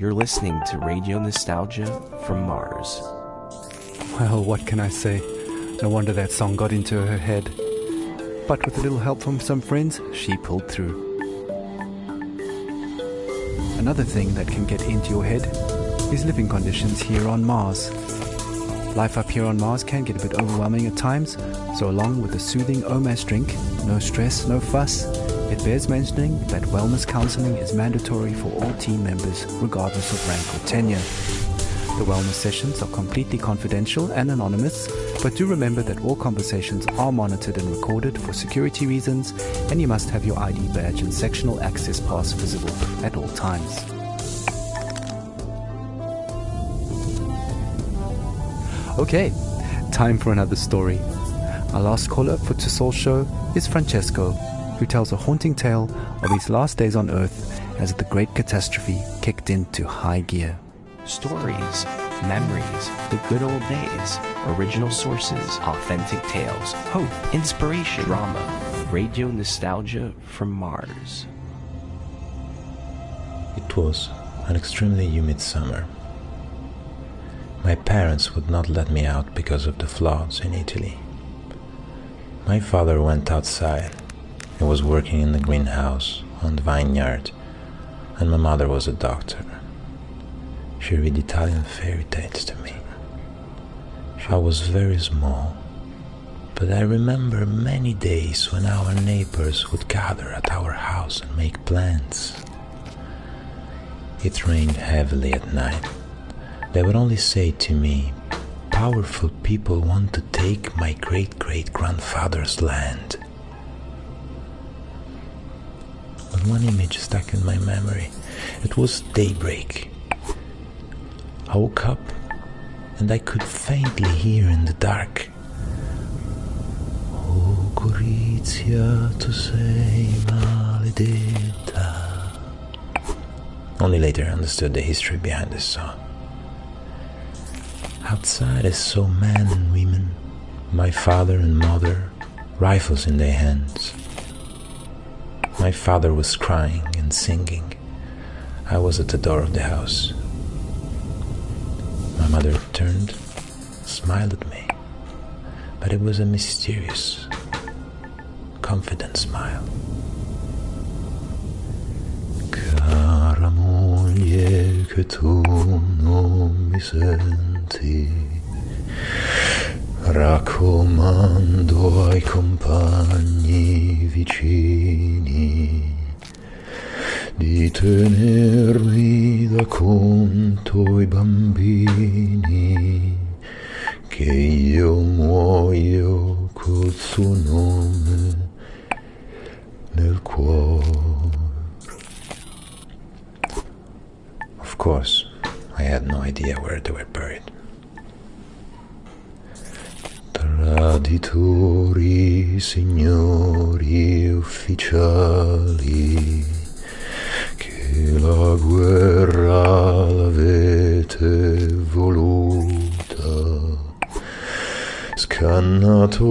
You're listening to Radio Nostalgia from Mars. Well, what can I say? No wonder that song got into her head. But with a little help from some friends, she pulled through. Another thing that can get into your head is living conditions here on Mars. Life up here on Mars can get a bit overwhelming at times, so along with a soothing OMAS drink, no stress, no fuss, it bears mentioning that wellness counseling is mandatory for all team members, regardless of rank or tenure. The wellness sessions are completely confidential and anonymous, but do remember that all conversations are monitored and recorded for security reasons, and you must have your ID badge and sectional access pass visible at all times. Okay, time for another story. Our last caller for Tussaul's show is Francesco, who tells a haunting tale of his last days on Earth as the great catastrophe kicked into high gear. Stories, memories, the good old days, original sources, authentic tales, hope, inspiration, drama, radio nostalgia from Mars. It was an extremely humid summer. My parents would not let me out because of the floods in Italy. My father went outside. He was working in the greenhouse on the vineyard, and my mother was a doctor. She read Italian fairy tales to me. I was very small, but I remember many days when our neighbors would gather at our house and make plans. It rained heavily at night. They would only say to me, Powerful people want to take my great great grandfather's land. But one image stuck in my memory. It was daybreak. I woke up and I could faintly hear in the dark. Oh. Only later I understood the history behind this song. Outside I saw men and women, my father and mother, rifles in their hands. My father was crying and singing. I was at the door of the house. My mother turned, smiled at me, but it was a mysterious, confident smile. Raccomando ai compagni vicini di tenermi da conto i bambini che io muoio col suo nome nel cuore. Of course, I had no idea where they were buried. Traditori, signori ufficiali, che la guerra l'avete voluta, scannatori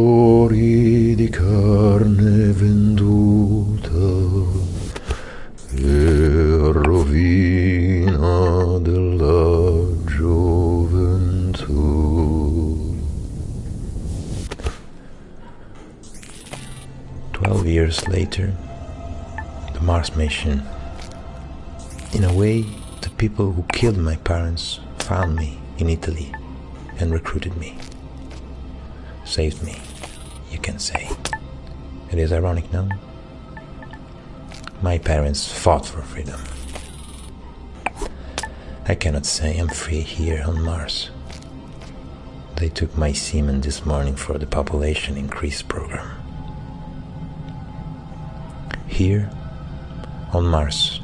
di carne venduta e rovina 12 years later, the Mars mission. In a way, the people who killed my parents found me in Italy and recruited me. Saved me, you can say. It is ironic, no? My parents fought for freedom. I cannot say I'm free here on Mars. They took my semen this morning for the population increase program. Here, on Mars,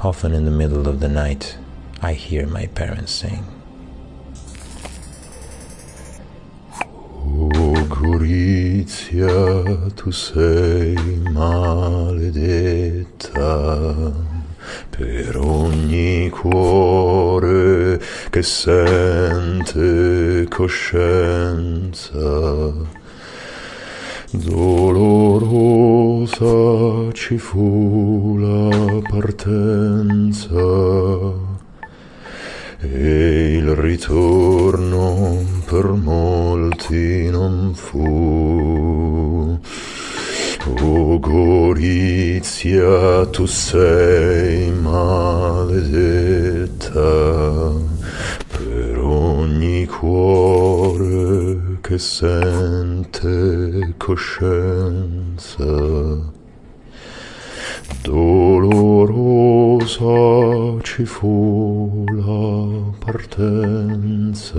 often in the middle of the night, I hear my parents sing. Oh, Gorizia, tu sei maledetta per ogni cuore che sente coscienza Dolorosa ci fu la partenza e il ritorno per molti non fu. O Gorizia, tu sei maledetta per ogni cuore che sente coscienza. Dolorosa ci fu la partenza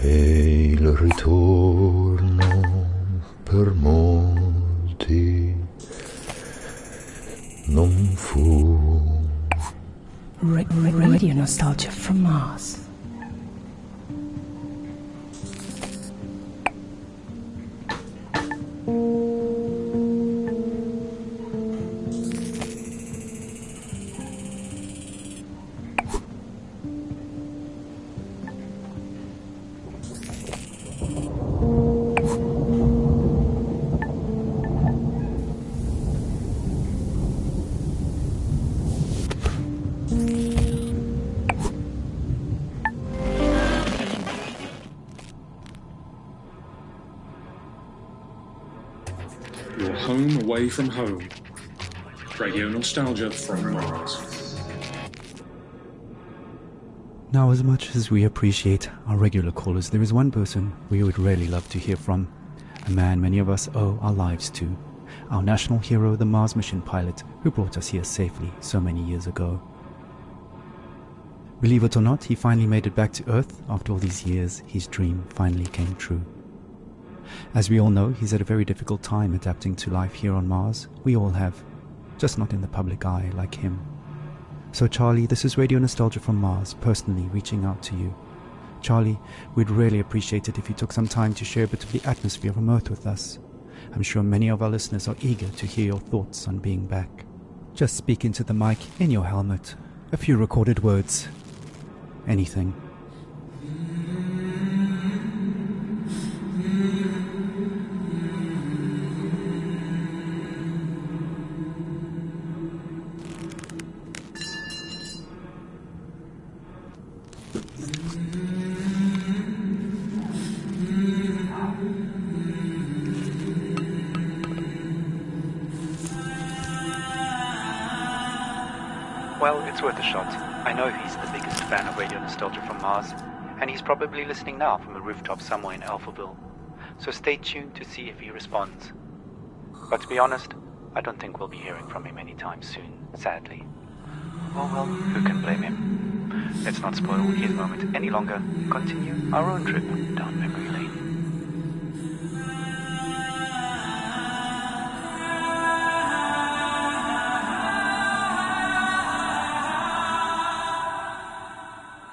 e il ritorno per molti non fu. Ra- ra- radio nostalgia from Mars. Home away from home. Radio nostalgia from Mars. Now, as much as we appreciate our regular callers, there is one person we would really love to hear from. A man many of us owe our lives to. Our national hero, the Mars mission pilot who brought us here safely so many years ago. Believe it or not, he finally made it back to Earth after all these years. His dream finally came true. As we all know, he's had a very difficult time adapting to life here on Mars. We all have, just not in the public eye like him. So, Charlie, this is Radio Nostalgia from Mars, personally reaching out to you. Charlie, we'd really appreciate it if you took some time to share a bit of the atmosphere from Earth with us. I'm sure many of our listeners are eager to hear your thoughts on being back. Just speak into the mic in your helmet. A few recorded words. Anything. Well, it's worth a shot. I know he's the biggest fan of Radio Nostalgia from Mars, and he's probably listening now from a rooftop somewhere in Alphaville. So stay tuned to see if he responds. But to be honest, I don't think we'll be hearing from him anytime soon, sadly. Oh well, who can blame him? Let's not spoil his moment any longer. Continue our own trip down memory lane.